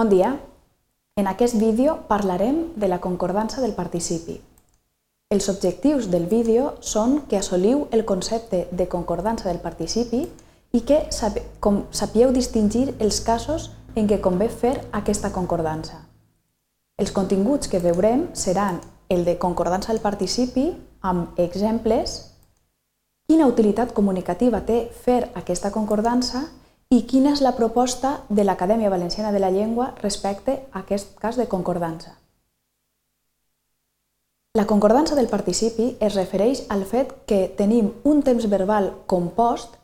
Bon dia. En aquest vídeo parlarem de la concordança del participi. Els objectius del vídeo són que assoliu el concepte de concordança del participi i que sapieu distingir els casos en què convé fer aquesta concordança. Els continguts que veurem seran el de concordança del participi amb exemples, quina utilitat comunicativa té fer aquesta concordança i quina és la proposta de l'Acadèmia Valenciana de la Llengua respecte a aquest cas de concordança? La concordança del participi es refereix al fet que tenim un temps verbal compost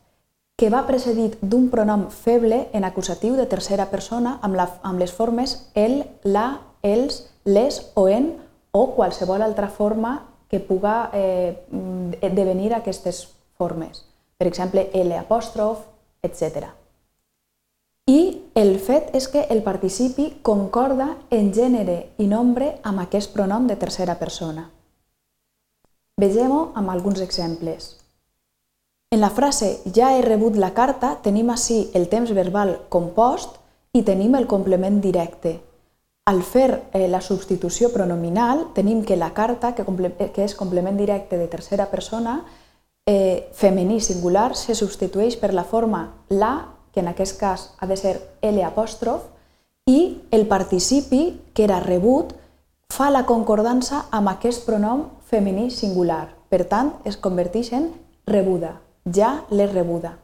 que va precedit d'un pronom feble en acusatiu de tercera persona amb, la, amb les formes el, la, els, les o en o qualsevol altra forma que puga eh, devenir aquestes formes. Per exemple, L apòstrof, etc. I el fet és que el participi concorda en gènere i nombre amb aquest pronom de tercera persona. Vegem-ho amb alguns exemples. En la frase ja he rebut la carta tenim així el temps verbal compost i tenim el complement directe. Al fer eh, la substitució pronominal tenim que la carta, que, que és complement directe de tercera persona, eh, femení singular, se substitueix per la forma la que en aquest cas ha de ser L apòstrof, i el participi, que era rebut, fa la concordança amb aquest pronom femení singular. Per tant, es converteix en rebuda. Ja l'he rebuda.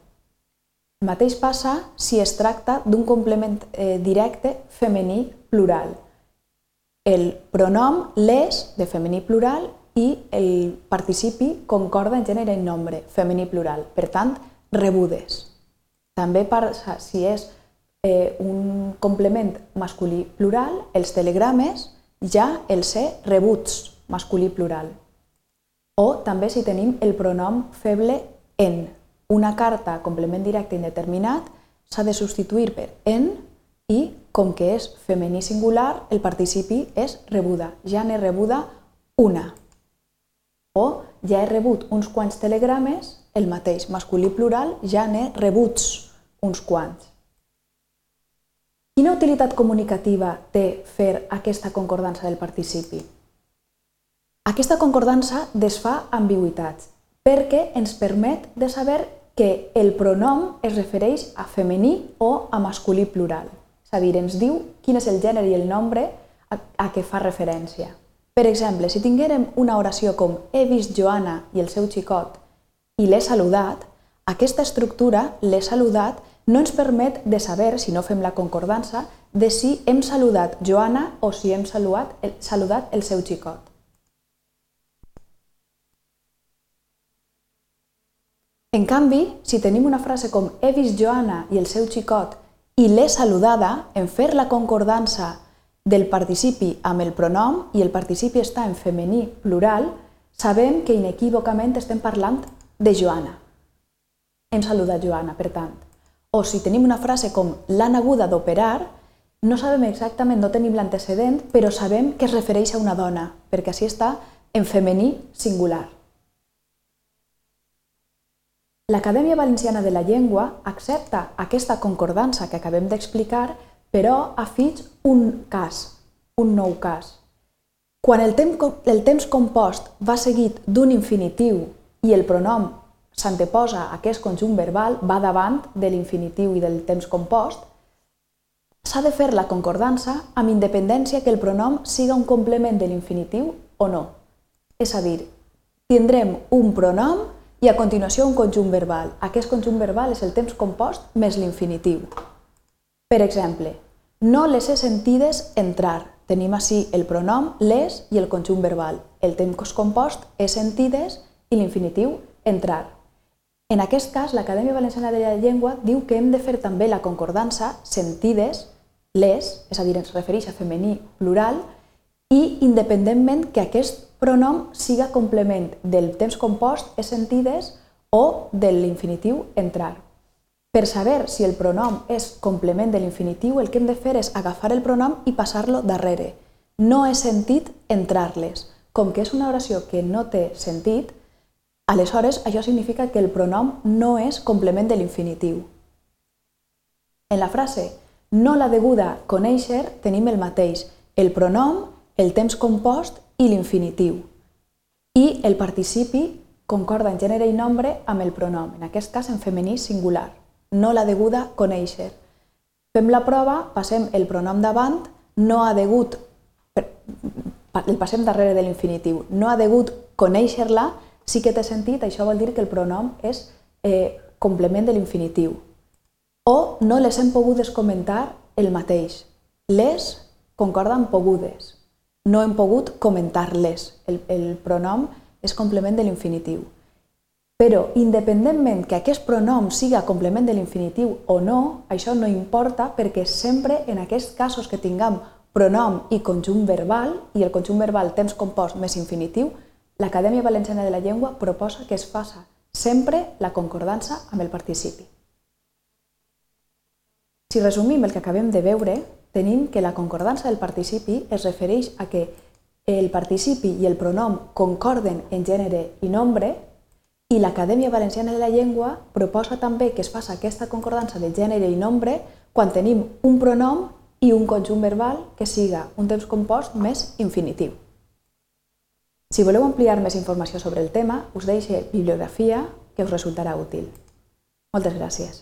El mateix passa si es tracta d'un complement eh, directe femení plural. El pronom les, de femení plural, i el participi concorda en gènere i nombre, femení plural. Per tant, rebudes. També passa, si és eh, un complement masculí plural, els telegrames ja el sé rebuts masculí plural. O també si tenim el pronom feble en. Una carta complement directe indeterminat s'ha de substituir per en i, com que és femení singular, el participi és rebuda. Ja n'he rebuda una. O ja he rebut uns quants telegrames el mateix, masculí plural, ja n'he rebuts uns quants. Quina utilitat comunicativa té fer aquesta concordança del participi? Aquesta concordança desfà ambigüitats perquè ens permet de saber que el pronom es refereix a femení o a masculí plural. És a dir, ens diu quin és el gènere i el nombre a, a què fa referència. Per exemple, si tinguérem una oració com he vist Joana i el seu xicot i l'he saludat, aquesta estructura l'he saludat no ens permet de saber, si no fem la concordança, de si hem saludat Joana o si hem saludat el, saludat el seu xicot. En canvi, si tenim una frase com he vist Joana i el seu xicot i l'he saludada, en fer la concordança del participi amb el pronom i el participi està en femení plural, sabem que inequívocament estem parlant de Joana. Hem saludat Joana, per tant. O si tenim una frase com l'han haguda d'operar, no sabem exactament, no tenim l'antecedent, però sabem que es refereix a una dona, perquè així està en femení singular. L'Acadèmia Valenciana de la Llengua accepta aquesta concordança que acabem d'explicar, però afig un cas, un nou cas. Quan el temps, el temps compost va seguit d'un infinitiu i el pronom s'anteposa aquest conjunt verbal, va davant de l'infinitiu i del temps compost, s'ha de fer la concordança amb independència que el pronom siga un complement de l'infinitiu o no. És a dir, tindrem un pronom i a continuació un conjunt verbal. Aquest conjunt verbal és el temps compost més l'infinitiu. Per exemple, no les he sentides entrar. Tenim així el pronom les i el conjunt verbal. El temps compost és sentides i l'infinitiu entrar. En aquest cas, l'Acadèmia Valenciana de la Llengua diu que hem de fer també la concordança sentides, les, és a dir, ens refereix a femení plural, i independentment que aquest pronom siga complement del temps compost és sentides o de l'infinitiu entrar. Per saber si el pronom és complement de l'infinitiu, el que hem de fer és agafar el pronom i passar-lo darrere. No he sentit entrar-les. Com que és una oració que no té sentit, Aleshores, això significa que el pronom no és complement de l'infinitiu. En la frase no la deguda conèixer tenim el mateix, el pronom, el temps compost i l'infinitiu. I el participi concorda en gènere i nombre amb el pronom, en aquest cas en femení singular. No la deguda conèixer. Fem la prova, passem el pronom davant, no ha degut, el passem darrere de l'infinitiu, no ha degut conèixer-la, sí que té sentit, això vol dir que el pronom és eh, complement de l'infinitiu. O no les hem pogudes comentar el mateix. Les concorda amb pogudes. No hem pogut comentar-les. El, el pronom és complement de l'infinitiu. Però, independentment que aquest pronom siga complement de l'infinitiu o no, això no importa perquè sempre en aquests casos que tinguem pronom i conjunt verbal, i el conjunt verbal temps compost més infinitiu, l'Acadèmia Valenciana de la Llengua proposa que es faça sempre la concordança amb el participi. Si resumim el que acabem de veure, tenim que la concordança del participi es refereix a que el participi i el pronom concorden en gènere i nombre i l'Acadèmia Valenciana de la Llengua proposa també que es faça aquesta concordança de gènere i nombre quan tenim un pronom i un conjunt verbal que siga un temps compost més infinitiu. Si voleu ampliar més informació sobre el tema, us deixe bibliografia que us resultarà útil. Moltes gràcies.